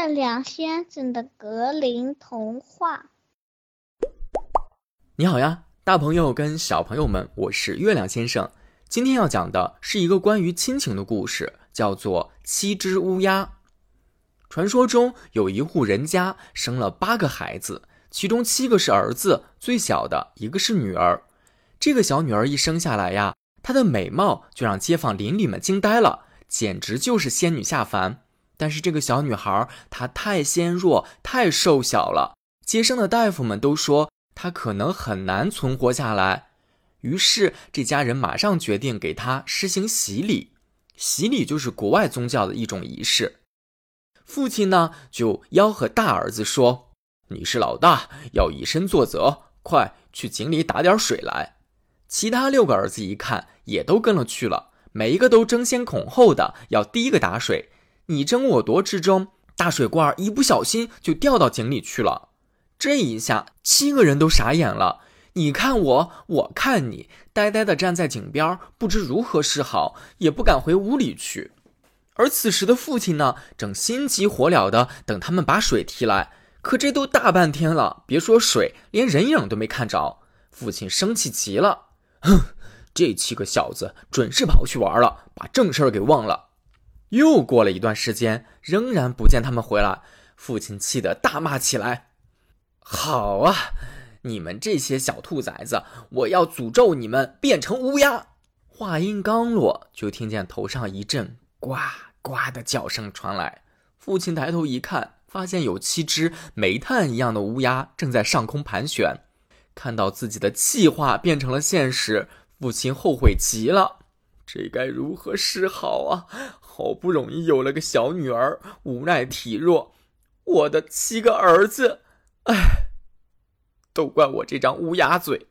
月亮先生的格林童话。你好呀，大朋友跟小朋友们，我是月亮先生。今天要讲的是一个关于亲情的故事，叫做《七只乌鸦》。传说中有一户人家生了八个孩子，其中七个是儿子，最小的一个是女儿。这个小女儿一生下来呀，她的美貌就让街坊邻里们惊呆了，简直就是仙女下凡。但是这个小女孩她太纤弱，太瘦小了，接生的大夫们都说她可能很难存活下来。于是这家人马上决定给她施行洗礼。洗礼就是国外宗教的一种仪式。父亲呢就吆喝大儿子说：“你是老大，要以身作则，快去井里打点水来。”其他六个儿子一看，也都跟了去了，每一个都争先恐后的要第一个打水。你争我夺之中，大水罐一不小心就掉到井里去了。这一下，七个人都傻眼了。你看我，我看你，呆呆的站在井边，不知如何是好，也不敢回屋里去。而此时的父亲呢，正心急火燎的等他们把水提来。可这都大半天了，别说水，连人影都没看着。父亲生气极了，哼，这七个小子准是跑去玩了，把正事儿给忘了。又过了一段时间，仍然不见他们回来，父亲气得大骂起来：“好啊，你们这些小兔崽子，我要诅咒你们变成乌鸦！”话音刚落，就听见头上一阵呱呱的叫声传来。父亲抬头一看，发现有七只煤炭一样的乌鸦正在上空盘旋。看到自己的计划变成了现实，父亲后悔极了。这该如何是好啊？好不容易有了个小女儿，无奈体弱，我的七个儿子，哎，都怪我这张乌鸦嘴。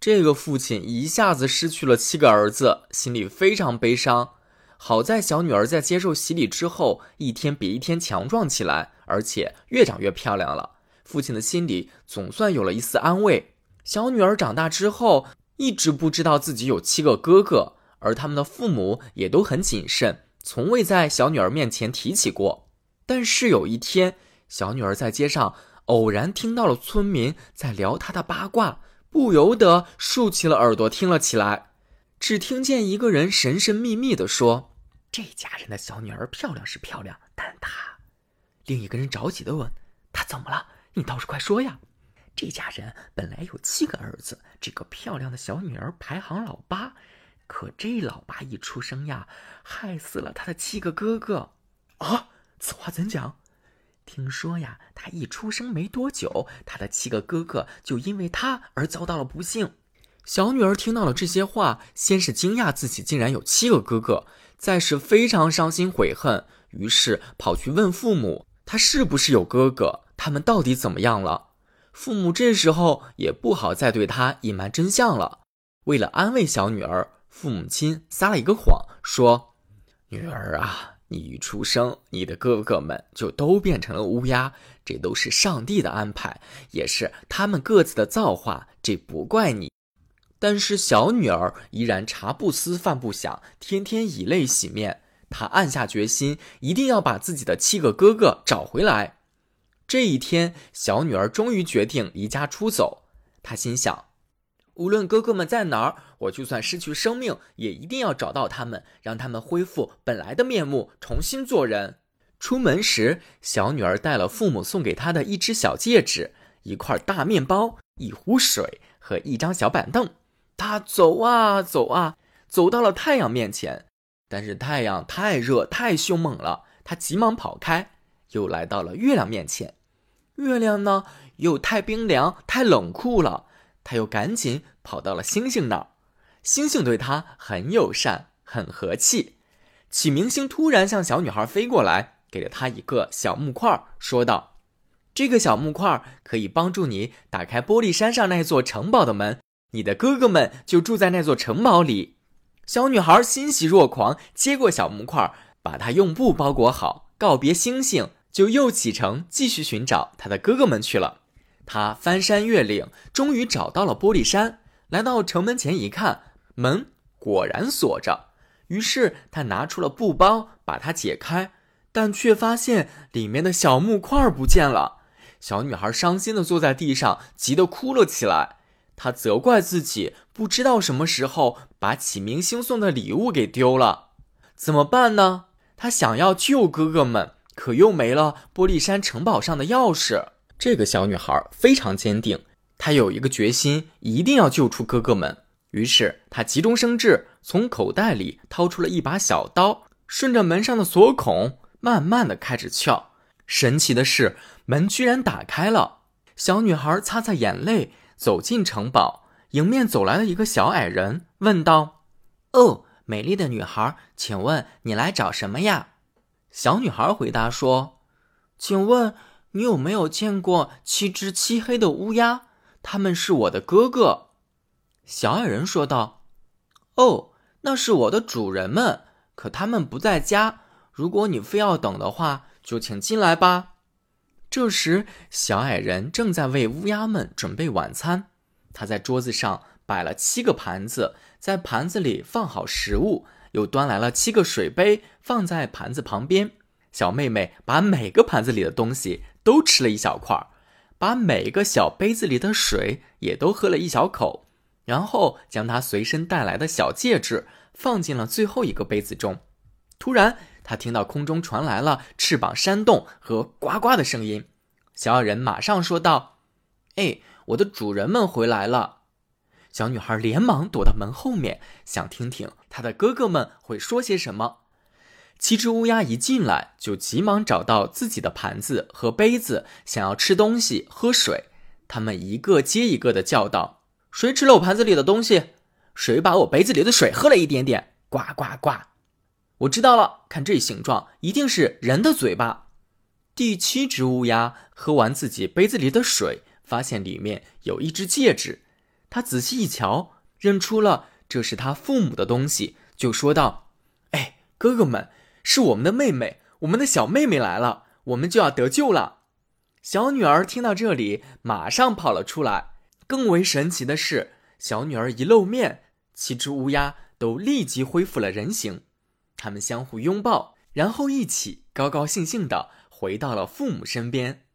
这个父亲一下子失去了七个儿子，心里非常悲伤。好在小女儿在接受洗礼之后，一天比一天强壮起来，而且越长越漂亮了。父亲的心里总算有了一丝安慰。小女儿长大之后，一直不知道自己有七个哥哥。而他们的父母也都很谨慎，从未在小女儿面前提起过。但是有一天，小女儿在街上偶然听到了村民在聊她的八卦，不由得竖起了耳朵听了起来。只听见一个人神神秘秘地说：“这家人的小女儿漂亮是漂亮，但她……”另一个人着急地问：“她怎么了？你倒是快说呀！”这家人本来有七个儿子，这个漂亮的小女儿排行老八。可这老八一出生呀，害死了他的七个哥哥，啊！此话怎讲？听说呀，他一出生没多久，他的七个哥哥就因为他而遭到了不幸。小女儿听到了这些话，先是惊讶自己竟然有七个哥哥，再是非常伤心悔恨，于是跑去问父母，他是不是有哥哥？他们到底怎么样了？父母这时候也不好再对他隐瞒真相了，为了安慰小女儿。父母亲撒了一个谎，说：“女儿啊，你一出生，你的哥哥们就都变成了乌鸦，这都是上帝的安排，也是他们各自的造化，这不怪你。”但是小女儿依然茶不思饭不想，天天以泪洗面。她暗下决心，一定要把自己的七个哥哥找回来。这一天，小女儿终于决定离家出走。她心想。无论哥哥们在哪儿，我就算失去生命，也一定要找到他们，让他们恢复本来的面目，重新做人。出门时，小女儿带了父母送给她的一只小戒指、一块大面包、一壶水和一张小板凳。她走啊走啊，走到了太阳面前，但是太阳太热太凶猛了，她急忙跑开。又来到了月亮面前，月亮呢又太冰凉太冷酷了。他又赶紧跑到了星星那儿，星星对他很友善，很和气。启明星突然向小女孩飞过来，给了她一个小木块，说道：“这个小木块可以帮助你打开玻璃山上那座城堡的门，你的哥哥们就住在那座城堡里。”小女孩欣喜若狂，接过小木块，把它用布包裹好，告别星星，就又启程继续寻找她的哥哥们去了。他翻山越岭，终于找到了玻璃山。来到城门前一看，门果然锁着。于是他拿出了布包，把它解开。但却发现里面的小木块不见了。小女孩伤心的坐在地上，急得哭了起来。她责怪自己不知道什么时候把启明星送的礼物给丢了，怎么办呢？她想要救哥哥们，可又没了玻璃山城堡上的钥匙。这个小女孩非常坚定，他有一个决心，一定要救出哥哥们。于是他急中生智，从口袋里掏出了一把小刀，顺着门上的锁孔，慢慢的开始撬。神奇的是，门居然打开了。小女孩擦擦眼泪，走进城堡。迎面走来了一个小矮人，问道：“哦，美丽的女孩，请问你来找什么呀？”小女孩回答说：“请问你有没有见过七只漆黑的乌鸦？他们是我的哥哥。”小矮人说道：“哦，那是我的主人们，可他们不在家。如果你非要等的话。”就请进来吧。这时，小矮人正在为乌鸦们准备晚餐。他在桌子上摆了七个盘子，在盘子里放好食物，又端来了七个水杯，放在盘子旁边。小妹妹把每个盘子里的东西都吃了一小块，把每个小杯子里的水也都喝了一小口，然后将她随身带来的小戒指放进了最后一个杯子中。突然，他听到空中传来了翅膀扇动和呱呱的声音，小矮人马上说道：“哎，我的主人们回来了。”小女孩连忙躲到门后面，想听听她的哥哥们会说些什么。七只乌鸦一进来，就急忙找到自己的盘子和杯子，想要吃东西、喝水。他们一个接一个的叫道：“谁吃了我盘子里的东西？谁把我杯子里的水喝了一点点？呱呱呱！”我知道了，看这形状，一定是人的嘴巴。第七只乌鸦喝完自己杯子里的水，发现里面有一只戒指。他仔细一瞧，认出了这是他父母的东西，就说道：“哎，哥哥们，是我们的妹妹，我们的小妹妹来了，我们就要得救了。”小女儿听到这里，马上跑了出来。更为神奇的是，小女儿一露面，七只乌鸦都立即恢复了人形。他们相互拥抱，然后一起高高兴兴地回到了父母身边。